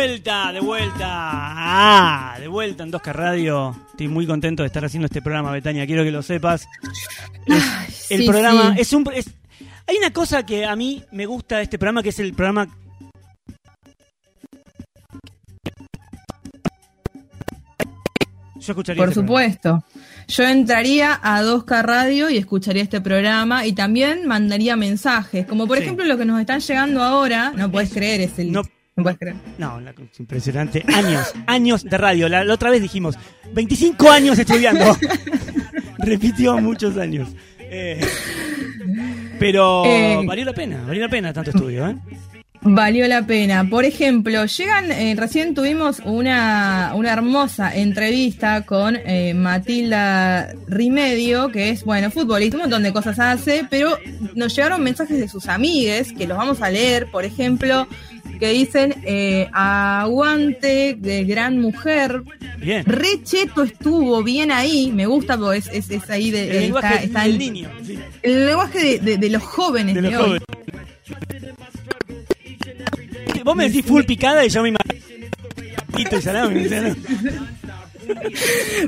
vuelta, de vuelta. Ah, de vuelta en 2K Radio. Estoy muy contento de estar haciendo este programa, Betania. Quiero que lo sepas. Es- el programa sí. es un. es- hay una cosa que a mí me gusta de este programa, que es el programa. Yo escucharía Por este programa. supuesto. Yo entraría a 2K Radio y escucharía este programa y también mandaría mensajes, como por Sí. ejemplo lo que nos están llegando ahora. No puedes creer, es el. No. No puedes creer. No, la- es impresionante. Años, años de radio. La, la otra vez dijimos, 25 años estudiando. Repitió muchos años. Eh, pero Eh, valió la pena, valió la pena tanto estudio, ¿eh? Valió la pena. Por ejemplo, llegan, eh, recién tuvimos una, una hermosa entrevista con eh, Matilda Rimedio, que es, bueno, futbolista, un montón de cosas hace, pero nos llegaron mensajes de sus amigues, que los vamos a leer, por ejemplo, que dicen, eh, aguante de gran mujer, Bien. re cheto estuvo bien ahí, me gusta porque es, es, es ahí de, El está- lenguaje está del el- niño. sí, el lenguaje de, de- de los jóvenes de los hoy. jóvenes. Vos me decís full picada y yo me imagino. y salame, salame.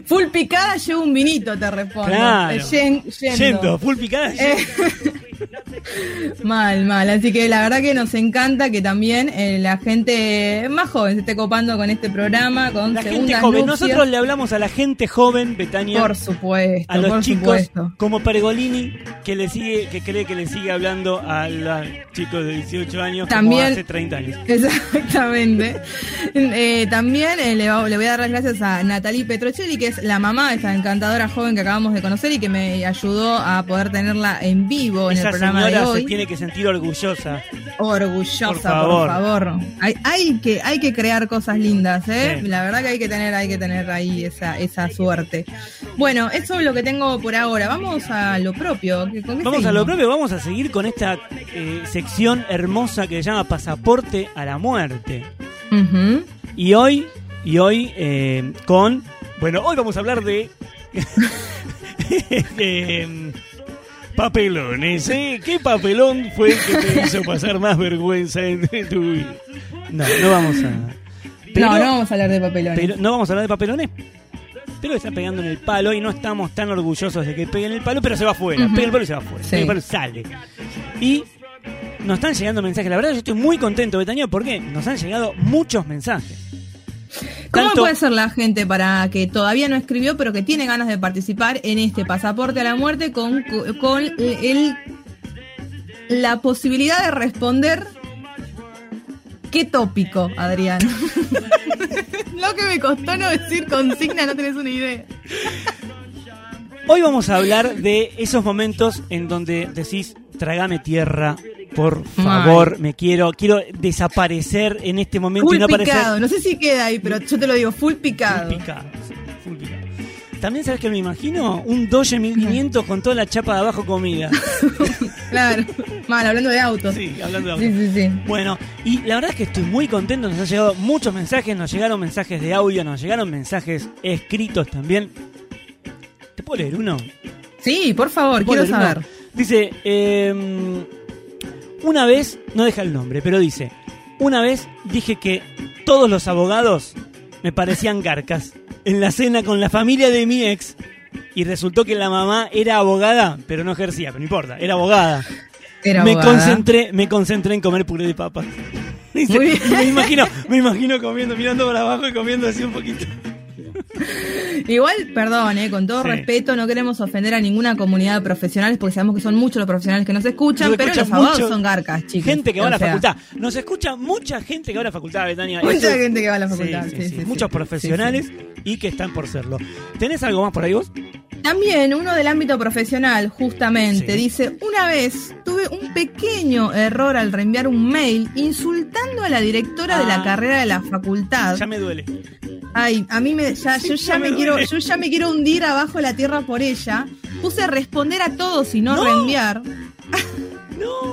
Full picada llevo un vinito, te respondo. Claro. Eh, yen- yendo. Yendo, full picada. Eh, mal, mal. Así que la verdad que nos encanta que también eh, la gente más joven se esté copando con este programa, con La gente joven. nupcias. Nosotros le hablamos a la gente joven, Betania. Por supuesto, a los por chicos supuesto. como Pergolini que le sigue que cree que le sigue hablando a los chicos de 18 años También- como hace 30 años. Exactamente. Eh, también eh, le, va- le voy a dar las gracias a Natalie Petrocelli, que es la mamá de esta encantadora joven que acabamos de conocer y que me ayudó a poder tenerla en vivo en Esa el programa de se tiene que sentir orgullosa. Orgullosa, Por por favor. Hay, hay que, hay que crear cosas lindas, ¿eh? Sí. La verdad que hay que tener, hay que tener ahí esa, esa suerte. Bueno, eso es lo que tengo por ahora. Vamos a lo propio. ¿Con qué Vamos a lo propio, vamos a seguir con esta eh, sección hermosa que se llama Pasaporte a la Muerte. Y hoy, y hoy eh, con, bueno, hoy vamos a hablar de, de, em, papelones, ¿eh? ¿Qué papelón fue el que te hizo pasar más vergüenza en, tu vida? No, no vamos a... Pero- no, no vamos a hablar de papelones. pero no vamos a hablar de papelones. Pero está pegando en el palo y no estamos tan orgullosos de que pegue en el palo, pero se va afuera. Ujú. Pega el palo y se va afuera. Sí. El palo y sale. Y nos están llegando mensajes. La verdad, yo estoy muy contento, Betania, porque nos han llegado muchos mensajes. ¿Cómo Tanto- puede ser la gente para que todavía no escribió, pero que tiene ganas de participar en este pasaporte a la muerte con, con el, la posibilidad de responder qué tópico, Adrián? Lo que me costó no decir consigna, no tenés una idea. Hoy vamos a hablar de esos momentos en donde decís, trágame tierra, por favor, me quiero, quiero desaparecer en este momento Full y no aparecer. picado, no sé si queda ahí, pero yo te lo digo, full picado. Full picado, sí, full picado. También sabes que me imagino un Doge 1500 con toda la chapa de abajo comida. Claro, mal, hablando de autos. Sí, hablando de auto. Sí, sí, sí. Bueno, y la verdad es que estoy muy contento, nos han llegado muchos mensajes, nos llegaron mensajes de audio, nos llegaron mensajes escritos también. ¿Te puedo leer uno? Sí, por favor, ¿Te puedo quiero uno? saber. Dice, eh, una vez, no deja el nombre, pero dice, una vez dije que todos los abogados me parecían garcas en la cena con la familia de mi ex y resultó que la mamá era abogada, pero no ejercía, pero no importa, era abogada. Era me abogada. concentré, me concentré en comer puré de papas. Dice, me imagino, me imagino comiendo, mirando para abajo y comiendo así un poquito. Igual, perdón, eh, con todo Sí. respeto, no queremos ofender a ninguna comunidad de profesionales porque sabemos que son muchos los profesionales que nos escuchan, Nos pero escuchan los abogados son garcas, chicos. Gente que va a la sea, facultad. Nos escucha mucha gente que va a la facultad, Betania. Mucha Eso gente que va a la facultad. sí, Muchos profesionales y que están por serlo. ¿Tenés algo más por ahí vos? También uno del ámbito profesional, justamente, Sí. dice, una vez tuve un pequeño error al reenviar un mail insultando a la directora de Ah. la carrera de la facultad. Ya me duele. Ay, a mí me, ya, yo ya me quiero, yo ya me quiero hundir abajo de la tierra por ella. Puse responder a todos y no, No. reenviar. No.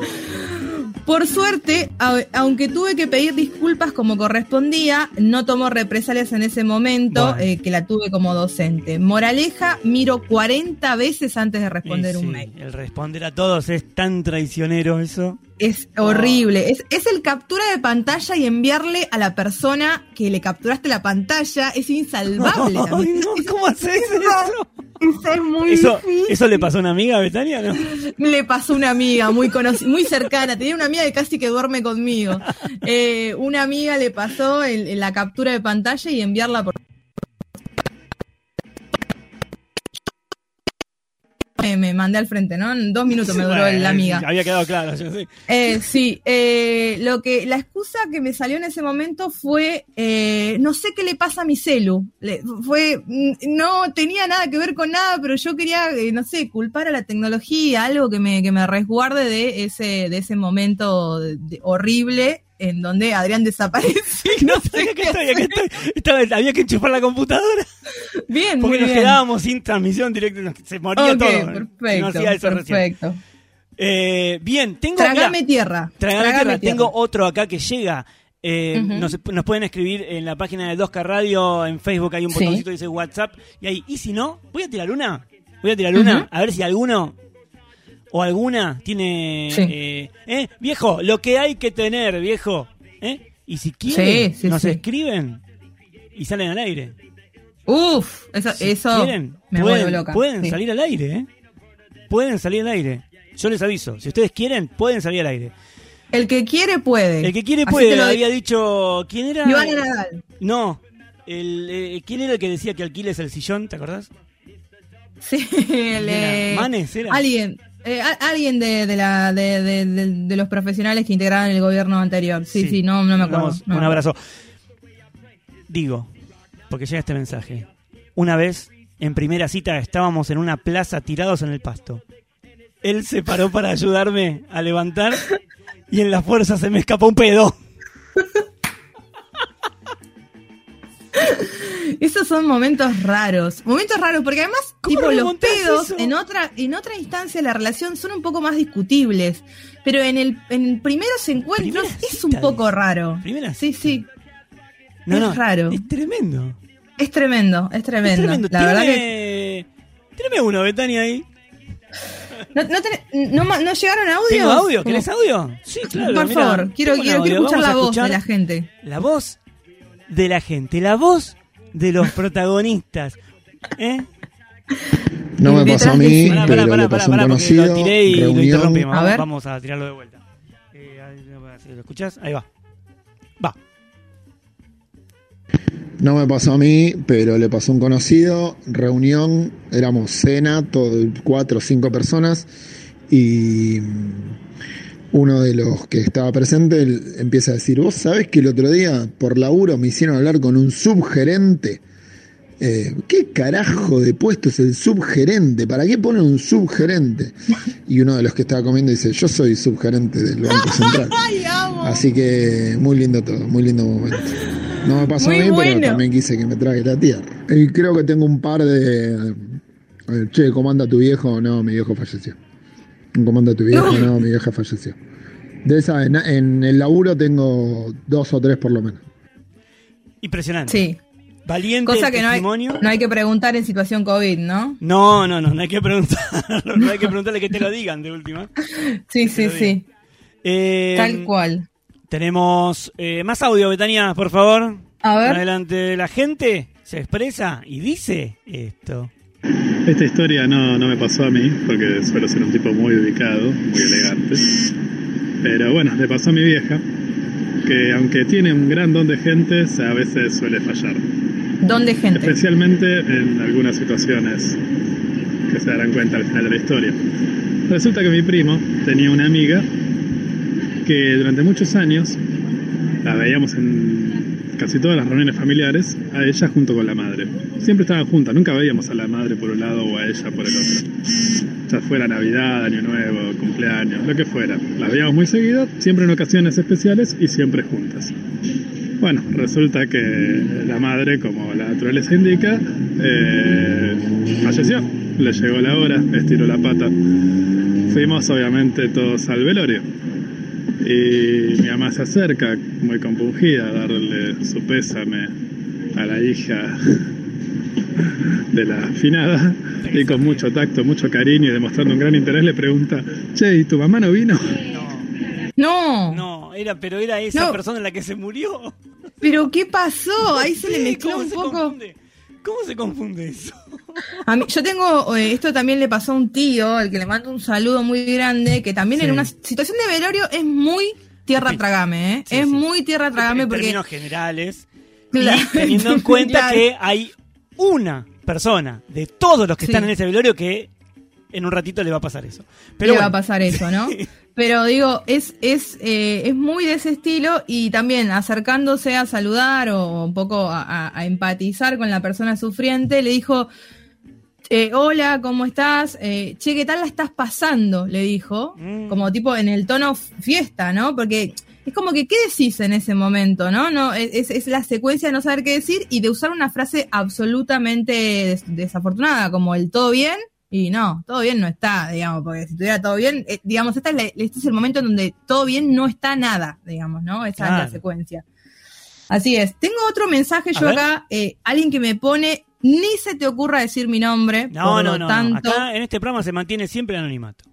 Por suerte, aunque tuve que pedir disculpas como correspondía, no tomó represalias en ese momento Bueno. eh, que la tuve como docente. Moraleja, miro 40 veces antes de responder un mail. El responder a todos es tan traicionero eso. Es horrible. Es, es el captura de pantalla y enviarle a la persona que le capturaste la pantalla. Es insalvable. No, ¿Cómo haces eso? Eso es muy Eso, difícil. ¿Eso le pasó a una amiga, Betania? ¿no? Le pasó a una amiga muy muy cercana. Tenía una amiga que casi que duerme conmigo. Eh, una amiga le pasó el- la captura de pantalla y enviarla por. Me, me mandé al frente, ¿no? En dos minutos me duró Bueno, la amiga. Había quedado claro, yo sé. Eh, sí, eh, lo que la excusa que me salió en ese momento fue eh, no sé qué le pasa a mi celu. Le- fue mm, no tenía nada que ver con nada, pero yo quería eh, no sé culpar a la tecnología, algo que me que me resguarde de ese de ese momento de- de- horrible en donde Adrián desaparece. No sé, aquí estoy, estoy. Estaba- había que enchufar la computadora Bien, porque muy nos bien. quedábamos sin transmisión directa. Se moría todo. si perfecto, no hacía eso recién. perfecto. Eh, bien, tengo. Tragame tierra. Tragame Tragame tierra. tierra. Tengo otro acá que llega. Eh, nos, nos pueden escribir en la página de 2K Radio, en Facebook hay un Sí. botoncito que dice WhatsApp. Y ahí, y si no, voy a tirar una. Voy a tirar una, a ver si alguno o alguna tiene. Sí. eh, eh, viejo, lo que hay que tener, viejo. ¿eh? Y si quieren, Sí, sí, nos escriben y salen al aire. Uf, eso, Si eso quieren, me pueden, vuelve loca. pueden salir al aire, ¿eh? Pueden salir al aire. Yo les aviso, si ustedes quieren, pueden salir al aire. El que quiere puede. El que quiere Así puede, lo había digo. dicho. ¿Quién era? Iván Nadal. No. El, eh, ¿Quién era el que decía que alquiles el sillón? ¿Te acordás? Sí, el, ¿Manes era? Alguien, eh, alguien de, de la, de, de- de- los profesionales que integraban el gobierno anterior. Sí, sí, no, no me acuerdo. No un abrazo. Digo, porque llega este mensaje. Una vez, en primera cita, estábamos en una plaza tirados en el pasto. Él se paró para ayudarme a levantar y en la fuerza se me escapó un pedo. Esos son momentos raros. Momentos raros, porque además, ¿Cómo tipo, los pedos eso? en otra, en otra instancia de la relación son un poco más discutibles. Pero en el en primeros encuentros Primera es un poco raro. Primera Sí, sí. No, Es no, raro. Es tremendo. Es tremendo, es Es tremendo. tremendo. La verdad que. Tírame, uno, Betania, ahí. ¿No, no, no llegaron audios? ¿Tengo audio? ¿Querés audio? Sí, claro. Por favor, quiero, quiero, quiero escuchar Vamos la voz escuchar de la gente. La voz de la gente, la voz de los protagonistas. ¿Eh? No me pasó a mí. Pará, pero pará, le pasó a un pará, porque conocido. lo tiré y lo reunión. interrumpimos. A Vamos, ver. vamos a tirarlo de vuelta. Eh, ¿Lo escuchás? Ahí va. Va. No me pasó a mí, pero le pasó a un conocido. Reunión, éramos cena, todo, cuatro o cinco personas. Y uno de los que estaba presente él empieza a decir: Vos sabés que el otro día por laburo me hicieron hablar con un subgerente. Eh, ¿Qué carajo de puesto es el subgerente? ¿Para qué ponen un subgerente? Y uno de los que estaba comiendo dice: Yo soy subgerente del Banco Central. Así que muy lindo todo, muy lindo momento. No me pasó Muy a mí, bueno. pero también quise que me trague la tierra. Y creo que tengo un par de. Che, ¿cómo anda tu viejo? No, mi viejo falleció. ¿Cómo anda tu viejo? No, mi vieja falleció. De esa, en, en el laburo tengo dos o tres por lo menos. Impresionante. Sí. Valiente Cosa que no hay, testimonio. no hay que preguntar en situación COVID, ¿no? No, no, no, no hay que preguntarlo. No hay que preguntarle que te lo digan de última. Sí, Que sí, sí. Eh, Tal cual. Tenemos eh, más audio, Betania, por favor. A ver. Adelante, la gente se expresa y dice esto. Esta historia no, no me pasó a mí, porque suelo ser un tipo muy ubicado, muy elegante. Pero bueno, le pasó a mi vieja, que aunque tiene un gran don de gentes, a veces suele fallar. ¿Dónde gente? Especialmente en algunas situaciones que se darán cuenta al final de la historia. Resulta que mi primo tenía una amiga que durante muchos años la veíamos en casi todas las reuniones familiares, a ella junto con la madre. Siempre estaban juntas, nunca veíamos a la madre por un lado o a ella por el otro. Ya fuera Navidad, Año Nuevo, cumpleaños, lo que fuera. Las veíamos muy seguido, siempre en ocasiones especiales y siempre juntas. Bueno, resulta que la madre, como la naturaleza indica, eh, falleció. Le llegó la hora, estiró la pata. Fuimos obviamente todos al velorio. Y mi mamá se acerca, muy compungida, a darle su pésame a la hija de la afinada y con mucho tacto, mucho cariño y demostrando un gran interés le pregunta, che, ¿y tu mamá no vino? No. No, era, pero era esa No. persona la que se murió. Pero ¿qué pasó? Ahí se le mezcló ¿cómo un poco. confunde? ¿Cómo se confunde eso? A mí- yo tengo, eh, esto también le pasó a un tío, al que le mando un saludo muy grande, que también Sí. en una situación de velorio es muy tierra tragame, ¿eh? Sí, es sí. muy tierra tragame en porque... términos generales. Claro. Y teniendo en cuenta Claro. que hay una persona de todos los que están en ese velorio que en un ratito le va a pasar eso. le va a pasar eso, ¿no? Pero digo, es, es, eh, es muy de ese estilo y también acercándose a saludar o un poco a, a- a empatizar con la persona sufriente, le dijo, eh, hola, ¿cómo estás? Eh, che, ¿qué tal la estás pasando? Le dijo, Mm. como tipo en el tono fiesta, ¿no? Porque es como que, ¿qué decís en ese momento, no? no es, es- la secuencia de no saber qué decir y de usar una frase absolutamente des- desafortunada, como el todo bien. Y no, todo bien no está, digamos, porque si estuviera todo bien, eh, digamos, esta es la- este es el momento en donde todo bien no está nada, digamos, ¿no? Esa es la secuencia. Así es. Tengo otro mensaje A yo ver. acá, eh, alguien que me pone, ni se te ocurra decir mi nombre, no, por no, lo no, no. Acá en este programa se mantiene siempre el anonimato.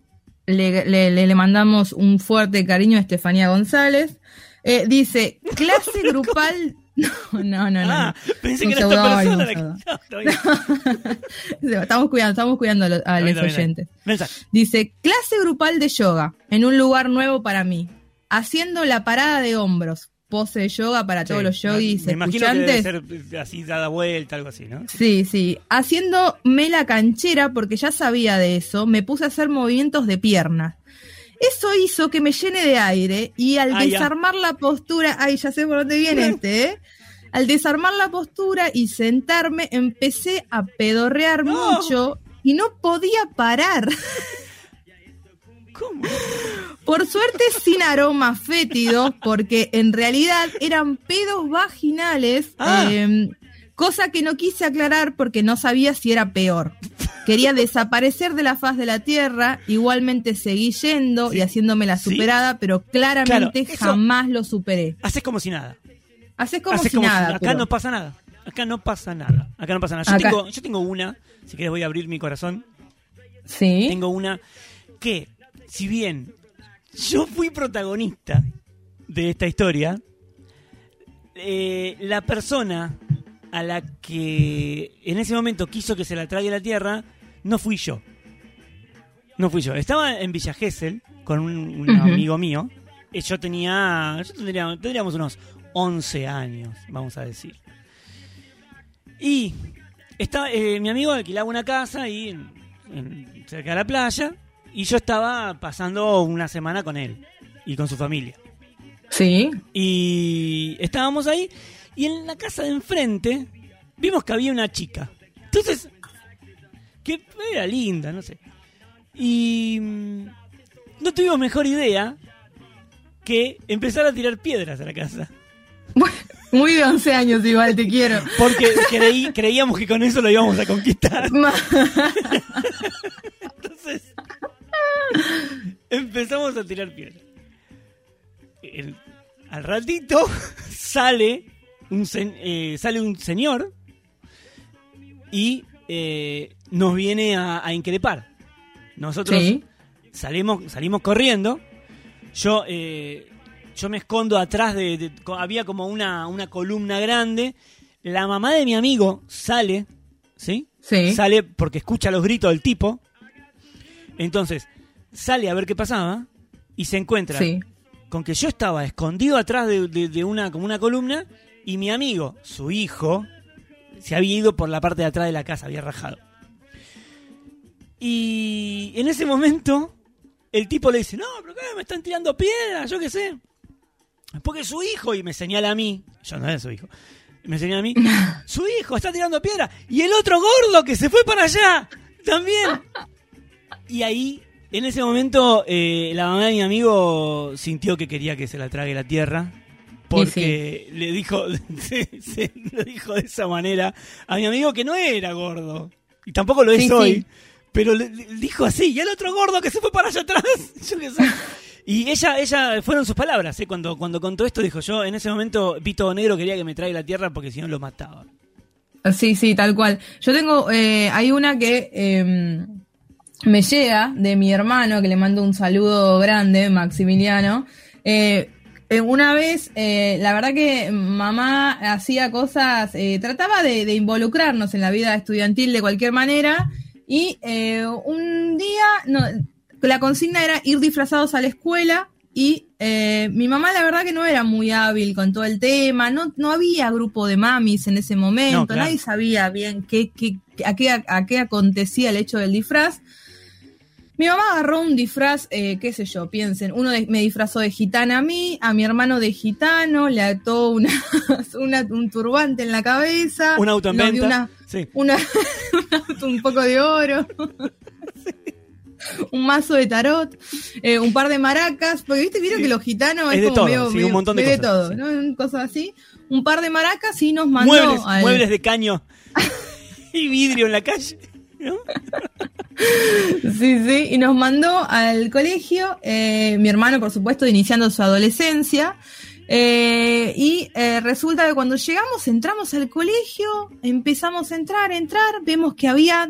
le, le- le- le mandamos un fuerte cariño a Estefanía González. Eh, dice, clase grupal... No, no, no, no. ah, pensé que era esta persona No, bien. Estamos cuidando, estamos cuidando a los, a los oyentes. Dice, clase grupal de yoga, en un lugar nuevo para mí, haciendo la parada de hombros, pose de yoga para todos los yogis Me imagino que debe ser así dada vuelta, algo así, ¿no? Sí, sí. Haciéndome la canchera, porque ya sabía de eso, me puse a hacer movimientos de pierna. Eso hizo que me llene de aire y al Ah, ya. desarmar la postura, ay, ya sé por dónde viene este, ¿eh? Al desarmar la postura y sentarme, empecé a pedorrear No. mucho y no podía parar. ¿Cómo? Por suerte sin aromas fétidos, porque en realidad eran pedos vaginales, Ah. eh, cosa que no quise aclarar porque no sabía si era peor. Quería desaparecer de la faz de la tierra, igualmente seguí yendo Sí. y haciéndome la Sí. superada, pero claramente Claro, jamás lo superé. Haces como si nada. Haces como si como si- nada. acá pero- no pasa nada. Acá no pasa nada. Acá no pasa nada. Yo, Acá- tengo, yo tengo una, si querés voy a abrir mi corazón. Sí. Tengo una que, si bien yo fui protagonista de esta historia, eh, la persona a la que en ese momento quiso que se la trague la tierra, no fui yo. No fui yo. Estaba en Villa Gesell con un, amigo mío. Eh, Yo tenía. Yo tendría- tendríamos unos 11 años, vamos a decir. Y estaba, eh, mi amigo alquilaba una casa ahí en- en- cerca de la playa. Y yo estaba pasando una semana con él y con su familia. Sí. Y estábamos ahí y en la casa de enfrente vimos que había una chica. Entonces, que era linda, no sé. Y mm, no tuvimos mejor idea que empezar a tirar piedras a la casa. Muy de 11 años igual, te quiero. Porque creí, creíamos que con eso lo íbamos a conquistar. Entonces, empezamos a tirar piedras. El- al ratito sale un, sen- eh, sale un señor y eh, nos viene a, a increpar. Nosotros Sí. salimos, salimos corriendo. Yo, eh, yo me escondo atrás de, Había como una, una columna grande. La mamá de mi amigo sale, ¿sí? Sí. Sale porque escucha los gritos del tipo. Entonces, sale a ver qué pasaba y se encuentra Sí. con que yo estaba escondido atrás de, de- de una, como una columna y mi amigo, su hijo, se había ido por la parte de atrás de la casa, había rajado. Y en ese momento, el tipo le dice, no, pero qué, me están tirando piedras, yo qué sé. Porque su hijo, y me señala a mí, yo no era su hijo, me señala a mí, su hijo está tirando piedra y el otro gordo que se fue para allá, también. Y ahí, en ese momento, eh, la mamá de mi amigo sintió que quería que se la trague la tierra. Porque le dijo, se, se lo dijo de esa manera a mi amigo que no era gordo. Y tampoco lo es Sí, hoy. Pero le, le dijo así, y el otro gordo que se fue para allá atrás. Yo qué sé. Y ella, ella, fueron sus palabras, ¿eh? cuando, cuando contó esto, dijo yo, en ese momento Vito Negro quería que me traiga la tierra porque si no lo mataba. Sí, sí, tal cual. Yo tengo, eh, hay una que eh, me llega de mi hermano, que le mando un saludo grande, Maximiliano. Eh, eh, una vez, eh, la verdad que mamá hacía cosas, eh, trataba de, de involucrarnos en la vida estudiantil de cualquier manera y un día no, la consigna era ir disfrazados a la escuela y mi mamá la verdad que no era muy hábil con todo el tema, no, no había grupo de mamis en ese momento, No, claro. nadie sabía bien qué, qué, a, qué, a qué acontecía el hecho del disfraz. Mi mamá agarró un disfraz, eh, qué sé yo, piensen, uno de- me disfrazó de gitana a mí, a mi hermano de gitano, le ató una, una- un turbante en la cabeza. Un auto en venta. una- Sí. una, un poco de oro, un mazo de tarot, eh, un par de maracas, porque viste, vieron Sí. que los gitanos Es es, de como todo, medio, sí, un montón de todo, sí. ¿no? Cosas así. Un par de maracas y nos mandó Muebles, al- muebles de caño y vidrio en la calle. Sí, sí, y nos mandó al colegio, eh, mi hermano, por supuesto, iniciando su adolescencia. eh, y eh, resulta que cuando llegamos, entramos al colegio, empezamos a entrar, entrar, vemos que había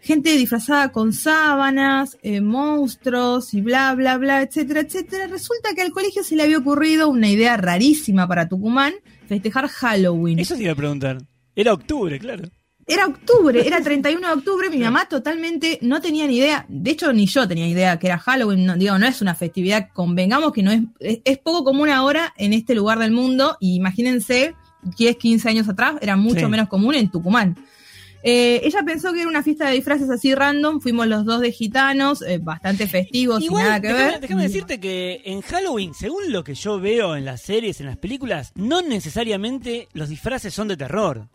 gente disfrazada con sábanas, monstruos y bla, bla, bla, etcétera, etcétera. Resulta que al colegio se le había ocurrido una idea rarísima para Tucumán, festejar Halloween. Eso te iba a preguntar. Era octubre, claro. Era octubre, era 31 de octubre, mi mamá totalmente no tenía ni idea, de hecho ni yo tenía idea que era Halloween, no, digo, no es una festividad, convengamos que no es, es, es poco común ahora en este lugar del mundo, y imagínense, 10, 15 años atrás, era mucho Sí. menos común en Tucumán. Eh, ella pensó que era una fiesta de disfraces así random, fuimos los dos de gitanos, eh, bastante festivos, sin nada que déjame, ver. déjame decirte que en Halloween, según lo que yo veo en las series, en las películas, no necesariamente los disfraces son de terror.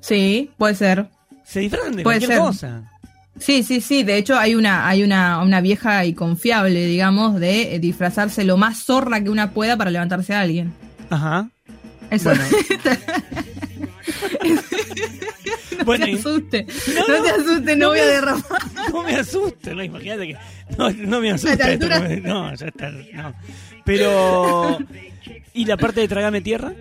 Sí, puede ser. Se disfrazan de Puede cualquier ser. cosa. Sí, sí, sí. De hecho, hay una, hay una, una vieja y confiable, digamos, de eh, disfrazarse lo más zorra que una pueda para levantarse a alguien. Ajá. Eso. Bueno. no Bueno, te asuste. No, No, no, te asustes, no, no voy a derramar. No me asusta, no, imagínate que. No, no me esto, altura. no, no, ya está. No. Pero. ¿Y la parte de Tragame Tierra?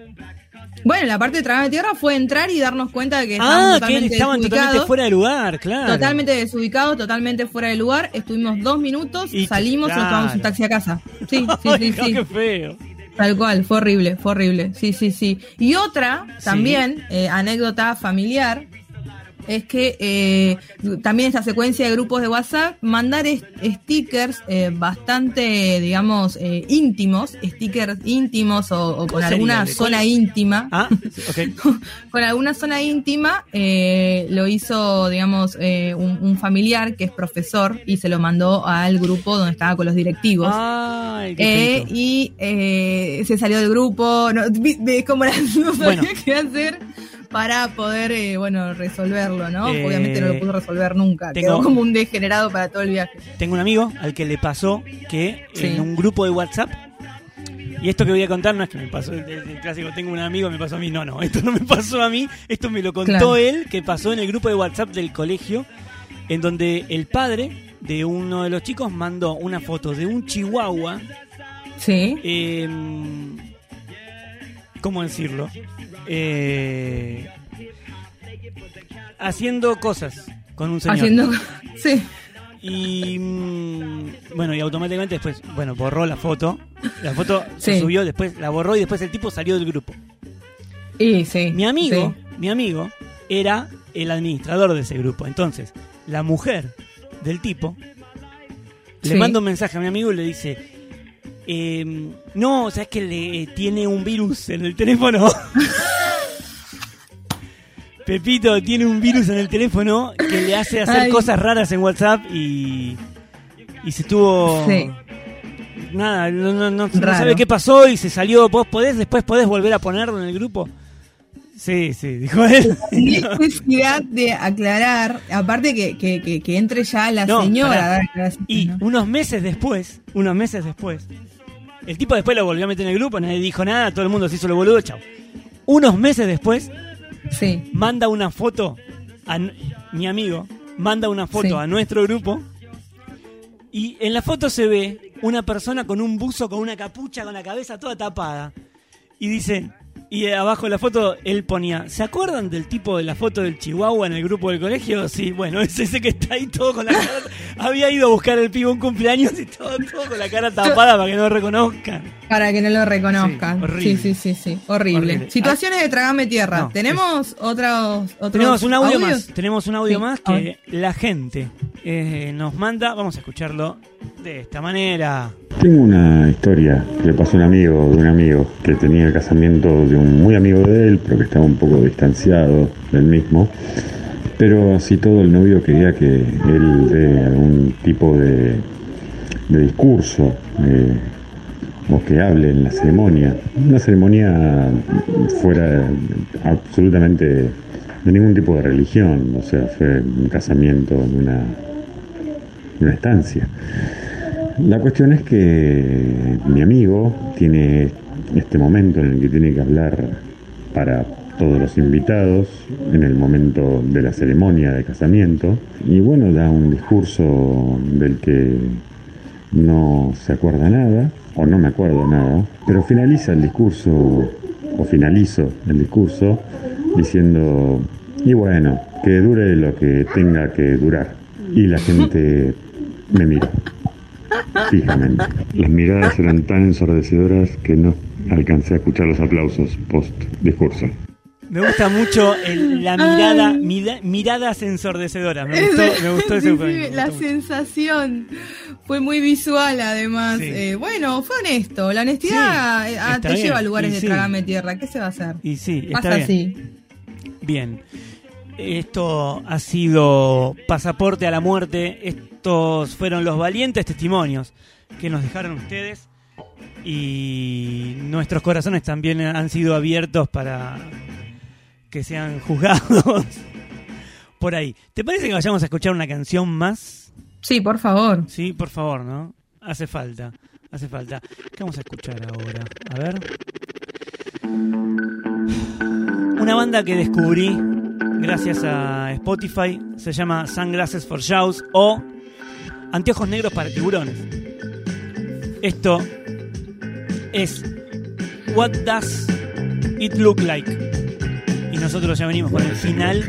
Bueno, la parte de Tragame Tierra fue entrar y darnos cuenta de que estaban Ah, que totalmente estaban totalmente fuera de lugar, claro. Totalmente desubicados, totalmente fuera de lugar. Estuvimos dos minutos, Y- salimos y nos tomamos un taxi a casa. Sí, sí, sí, sí. qué feo. Tal cual, fue horrible, fue horrible. Sí, sí, sí. Y otra, también, eh, anécdota familiar, es que eh, también esta secuencia de grupos de WhatsApp, mandar stickers eh, bastante, digamos, eh, íntimos, stickers íntimos o, o ¿Cómo con alguna ¿Cuál- zona íntima. Ah, ok. con alguna zona íntima eh, lo hizo, digamos, eh, un, un familiar que es profesor y se lo mandó al grupo donde estaba con los directivos. Ay, qué Eh, y eh, se salió del grupo, no, vi- como la, no sabía Bueno. qué hacer para poder, eh, bueno, resolverlo, ¿no? Eh, Obviamente no lo pudo resolver nunca, tengo- quedó como un degenerado para todo el viaje. Tengo un amigo al que le pasó que Sí. en un grupo de WhatsApp. Y esto que voy a contar no es que me pasó el, el clásico, tengo un amigo, me pasó a mí. No, no, esto no me pasó a mí. Esto me lo contó Claro. él, que pasó en el grupo de WhatsApp del colegio, en donde el padre de uno de los chicos mandó una foto de un chihuahua. Sí, eh, ¿Cómo decirlo? Eh, haciendo cosas con un señor. haciendo... Sí, Y mm, bueno, y automáticamente después, bueno, borró la foto. La foto se subió, después la borró y después el tipo salió del grupo. y sí. Mi amigo, sí. mi amigo era el administrador de ese grupo. Entonces, la mujer del tipo le manda un mensaje a mi amigo y le dice, em, no, o sea, es que le tiene un virus en el teléfono. Pepito tiene un virus en el teléfono que le hace hacer Ay. cosas raras en WhatsApp y, y se tuvo... Sí. Nada, no, no, no- sabe qué pasó y se salió. ¿Vos podés, después podés volver a ponerlo en el grupo? Sí, sí, dijo él. necesidad de aclarar, aparte que, que, que, que entre ya la señora Y ¿no? unos meses después, unos meses después, el tipo después lo volvió a meter en el grupo, nadie dijo nada, todo el mundo se hizo lo boludo, chao. Unos meses después, Sí, manda una foto a mi amigo, manda una foto Sí. a nuestro grupo y en la foto se ve una persona con un buzo, con una capucha, con la cabeza toda tapada. Y dice, y abajo de la foto él ponía, ¿se acuerdan del tipo de la foto del Chihuahua en el grupo del colegio? Sí, bueno, es ese que está ahí todo con la cara. Había ido a buscar el pibe un cumpleaños y todo, todo con la cara tapada para que no lo reconozcan. Para que no lo reconozcan. Sí, horrible. Sí, sí, sí, sí. Horrible. Horrible. Situaciones de Tragame Tierra. No, ¿Tenemos otros, otros Tenemos un audio audios? más, tenemos un audio Sí, más que la gente eh, nos manda. Vamos a escucharlo de esta manera. Tengo una historia que le pasó a un amigo de un amigo que tenía el casamiento de un muy amigo de él, pero que estaba un poco distanciado del mismo. Pero así todo el novio quería que él dé algún tipo de, de discurso eh, o que hable en la ceremonia. Una ceremonia fuera absolutamente de ningún tipo de religión, o sea, fue un casamiento en una, una estancia. La cuestión es que mi amigo tiene este momento en el que tiene que hablar para todos los invitados en el momento de la ceremonia de casamiento y bueno, da un discurso del que no se acuerda nada o no me acuerdo nada, pero finaliza el discurso o finalizo el discurso diciendo y bueno, que dure lo que tenga que durar y la gente me mira fijamente. Las miradas eran tan ensordecedoras que no alcancé a escuchar los aplausos post discurso. Me gusta mucho el- la mirada, mida- miradas ensordecedoras. Me gustó, me gustó ese Sí, sí, eufemismo, me la gustó mucho. sensación fue muy visual además. Sí. Eh, bueno, fue honesto. La honestidad Sí, eh, ah, está te bien, lleva a lugares y de sí. Tragame Tierra. ¿Qué se va a hacer? Y sí, está Pasa bien. así. Bien. Esto ha sido Pasaporte a la Muerte. Estos fueron los valientes testimonios que nos dejaron ustedes. Y nuestros corazones también han sido abiertos para que sean juzgados por ahí. ¿Te parece que vayamos a escuchar una canción más? Sí, por favor. Sí, por favor, ¿no? Hace falta, hace falta. ¿Qué vamos a escuchar ahora? A ver. Una banda que descubrí gracias a Spotify se llama Sunglasses for Shows o Anteojos Negros para Tiburones. Esto es What Does It Look Like? Y nosotros ya venimos con el final